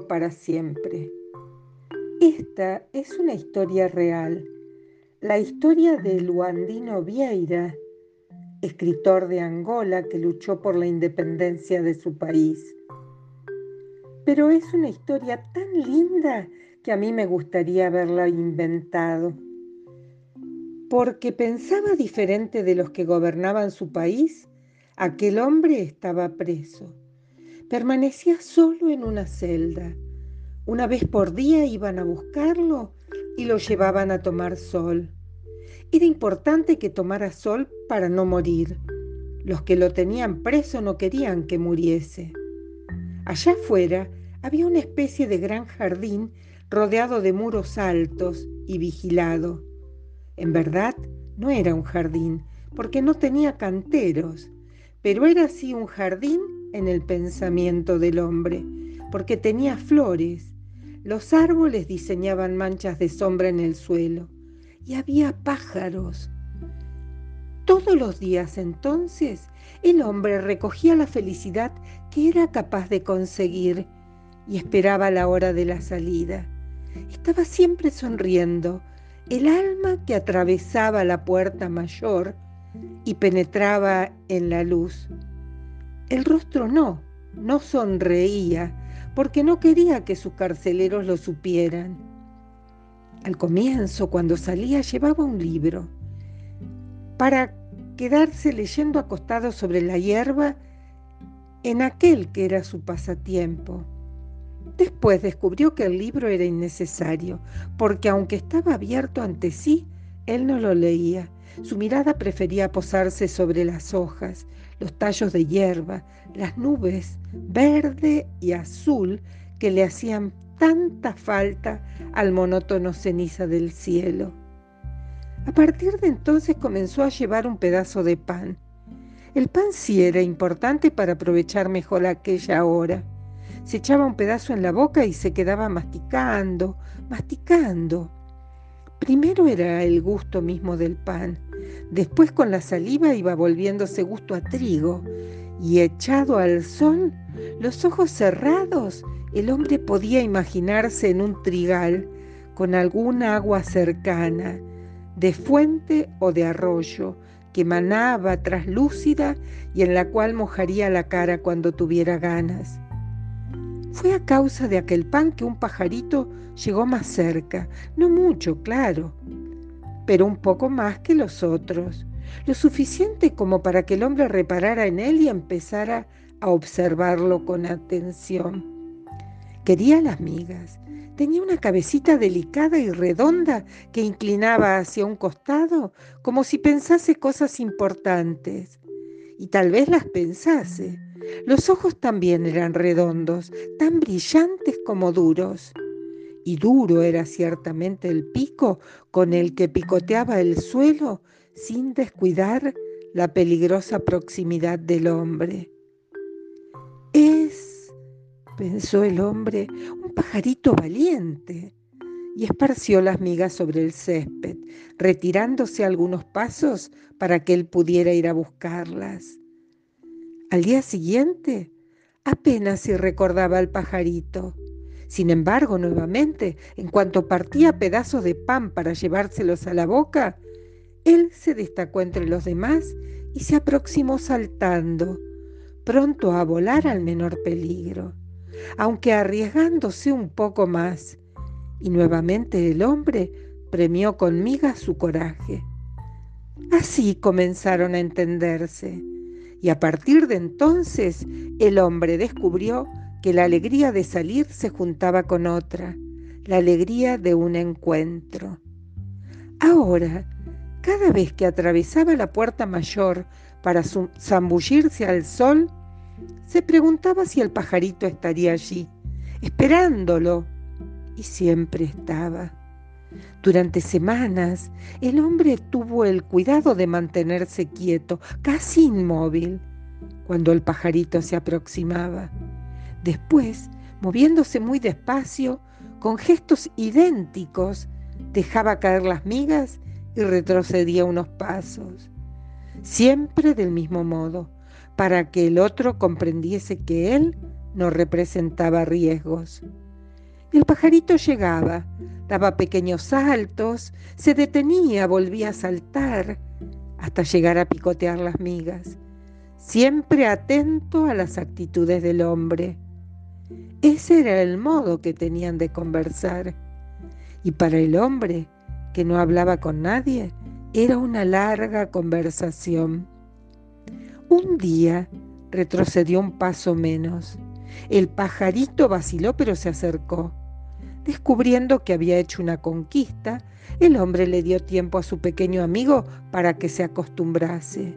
para siempre. Esta es una historia real, la historia de Luandino Vieira, escritor de Angola que luchó por la independencia de su país. Pero es una historia tan linda que a mí me gustaría haberla inventado. Porque pensaba diferente de los que gobernaban su país, aquel hombre estaba preso. Permanecía solo en una celda. Una vez por día iban a buscarlo y lo llevaban a tomar sol. Era importante que tomara sol para no morir. Los que lo tenían preso no querían que muriese. Allá afuera había una especie de gran jardín rodeado de muros altos y vigilado. En verdad, no era un jardín, porque no tenía canteros, pero era así un jardín en el pensamiento del hombre, porque tenía flores los árboles diseñaban manchas de sombra en el suelo y había pájaros. Todos los días entonces el hombre recogía la felicidad que era capaz de conseguir y esperaba la hora de la salida. Estaba siempre sonriendo, el alma que atravesaba la puerta mayor y penetraba en la luz. El rostro no, no sonreía, porque no quería que sus carceleros lo supieran. Al comienzo, cuando salía, llevaba un libro para quedarse leyendo acostado sobre la hierba en aquel que era su pasatiempo. Después descubrió que el libro era innecesario, porque aunque estaba abierto ante sí, él no lo leía. Su mirada prefería posarse sobre las hojas, los tallos de hierba, las nubes verde y azul que le hacían tanta falta al monótono ceniza del cielo. A partir de entonces comenzó a llevar un pedazo de pan. El pan sí era importante para aprovechar mejor aquella hora. Se echaba un pedazo en la boca y se quedaba masticando, masticando. Primero era el gusto mismo del pan, después con la saliva iba volviéndose gusto a trigo, y echado al sol, los ojos cerrados, el hombre podía imaginarse en un trigal con alguna agua cercana, de fuente o de arroyo, que manaba traslúcida y en la cual mojaría la cara cuando tuviera ganas. Fue a causa de aquel pan que un pajarito llegó más cerca, no mucho, claro, pero un poco más que los otros, lo suficiente como para que el hombre reparara en él y empezara a observarlo con atención. Quería las migas. Tenía una cabecita delicada y redonda que inclinaba hacia un costado como si pensase cosas importantes. Y tal vez las pensase los ojos también eran redondos, tan brillantes como duros. Y duro era ciertamente el pico con el que picoteaba el suelo sin descuidar la peligrosa proximidad del hombre. Es, pensó el hombre, un pajarito valiente, y esparció las migas sobre el césped, retirándose algunos pasos para que él pudiera ir a buscarlas. Al día siguiente, apenas si recordaba al pajarito. Sin embargo, nuevamente, en cuanto partía pedazos de pan para llevárselos a la boca, él se destacó entre los demás y se aproximó saltando, pronto a volar al menor peligro, aunque arriesgándose un poco más. Y nuevamente el hombre premió con migas su coraje. Así comenzaron a entenderse y a partir de entonces el hombre descubrió que la alegría de salir se juntaba con otra, la alegría de un encuentro. Ahora, cada vez que atravesaba la puerta mayor para zambullirse al sol, se preguntaba si el pajarito estaría allí, esperándolo, y siempre estaba. Durante semanas el hombre tuvo el cuidado de mantenerse quieto, casi inmóvil, cuando el pajarito se aproximaba. Después, moviéndose muy despacio, con gestos idénticos, dejaba caer las migas y retrocedía unos pasos, siempre del mismo modo, para que el otro comprendiese que él no representaba riesgos. El pajarito llegaba, daba pequeños saltos, se detenía, volvía a saltar, hasta llegar a picotear las migas, siempre atento a las actitudes del hombre. Ese era el modo que tenían de conversar. Y para el hombre, que no hablaba con nadie, era una larga conversación. Un día retrocedió un paso menos. El pajarito vaciló pero se acercó. Descubriendo que había hecho una conquista, el hombre le dio tiempo a su pequeño amigo para que se acostumbrase.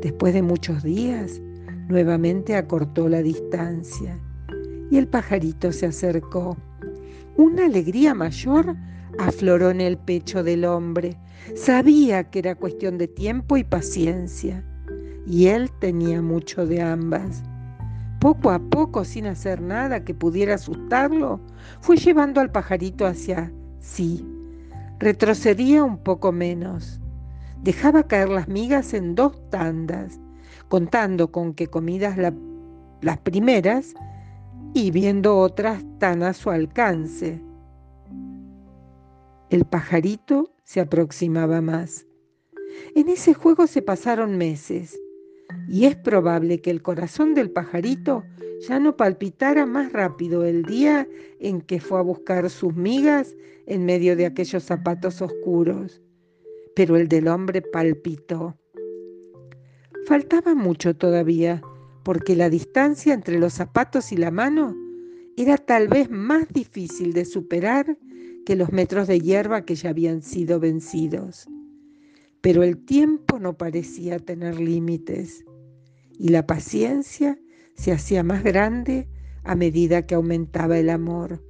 Después de muchos días, nuevamente acortó la distancia y el pajarito se acercó. Una alegría mayor afloró en el pecho del hombre. Sabía que era cuestión de tiempo y paciencia, y él tenía mucho de ambas. Poco a poco, sin hacer nada que pudiera asustarlo, fue llevando al pajarito hacia sí. Retrocedía un poco menos. Dejaba caer las migas en dos tandas, contando con que comidas las primeras y viendo otras tan a su alcance. El pajarito se aproximaba más. En ese juego se pasaron meses y es probable que el corazón del pajarito ya no palpitara más rápido el día en que fue a buscar sus migas en medio de aquellos zapatos oscuros, pero el del hombre palpitó. Faltaba mucho todavía, porque la distancia entre los zapatos y la mano era tal vez más difícil de superar que los metros de hierba que ya habían sido vencidos. Pero el tiempo no parecía tener límites y la paciencia se hacía más grande a medida que aumentaba el amor.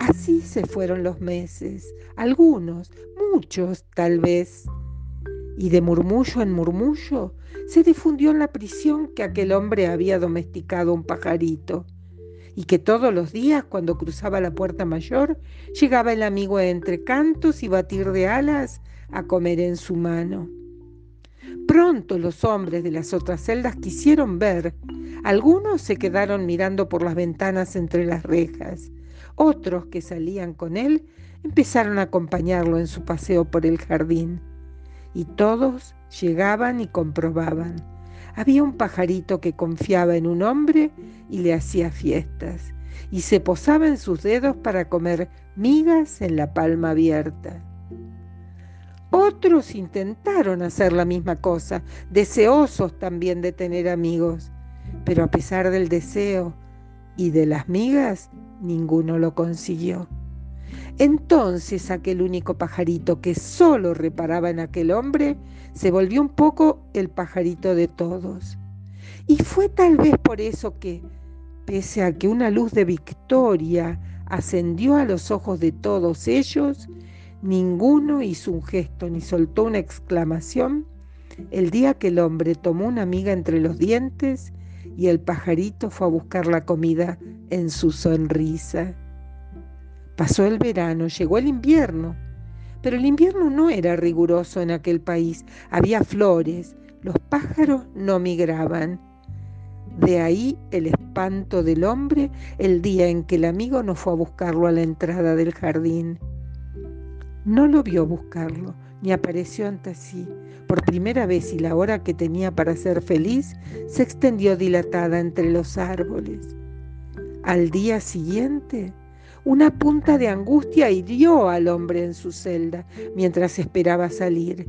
Así se fueron los meses, algunos, muchos tal vez, y de murmullo en murmullo se difundió en la prisión que aquel hombre había domesticado un pajarito y que todos los días cuando cruzaba la puerta mayor llegaba el amigo entre cantos y batir de alas a comer en su mano. Pronto los hombres de las otras celdas quisieron ver. Algunos se quedaron mirando por las ventanas entre las rejas. Otros que salían con él empezaron a acompañarlo en su paseo por el jardín. Y todos llegaban y comprobaban. Había un pajarito que confiaba en un hombre y le hacía fiestas, y se posaba en sus dedos para comer migas en la palma abierta. Otros intentaron hacer la misma cosa, deseosos también de tener amigos, pero a pesar del deseo y de las migas, ninguno lo consiguió. Entonces aquel único pajarito que solo reparaba en aquel hombre se volvió un poco el pajarito de todos. Y fue tal vez por eso que, pese a que una luz de victoria ascendió a los ojos de todos ellos, ninguno hizo un gesto ni soltó una exclamación el día que el hombre tomó una miga entre los dientes y el pajarito fue a buscar la comida en su sonrisa. Pasó el verano, llegó el invierno, pero el invierno no era riguroso en aquel país. Había flores, los pájaros no migraban. De ahí el espanto del hombre el día en que el amigo no fue a buscarlo a la entrada del jardín. No lo vio buscarlo, ni apareció ante sí. Por primera vez y la hora que tenía para ser feliz se extendió dilatada entre los árboles. Al día siguiente una punta de angustia hirió al hombre en su celda mientras esperaba salir.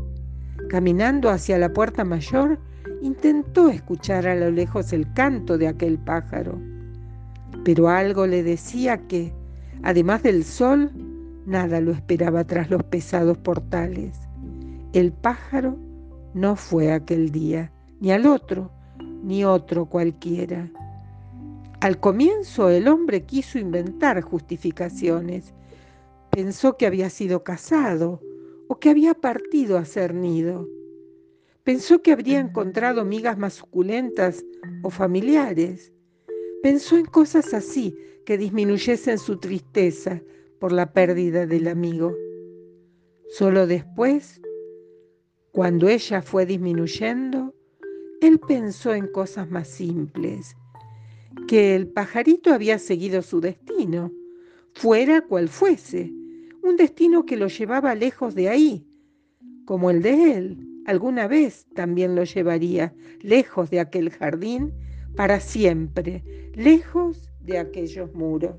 Caminando hacia la puerta mayor, intentó escuchar a lo lejos el canto de aquel pájaro. Pero algo le decía que, además del sol, nada lo esperaba tras los pesados portales. El pájaro no fue aquel día, ni al otro, ni otro cualquiera. Al comienzo el hombre quiso inventar justificaciones. Pensó que había sido casado o que había partido a hacer nido. Pensó que habría encontrado migas más suculentas o familiares. Pensó en cosas así que disminuyesen su tristeza por la pérdida del amigo. Solo después, cuando ella fue disminuyendo, él pensó en cosas más simples que el pajarito había seguido su destino, fuera cual fuese, un destino que lo llevaba lejos de ahí, como el de él alguna vez también lo llevaría lejos de aquel jardín, para siempre, lejos de aquellos muros.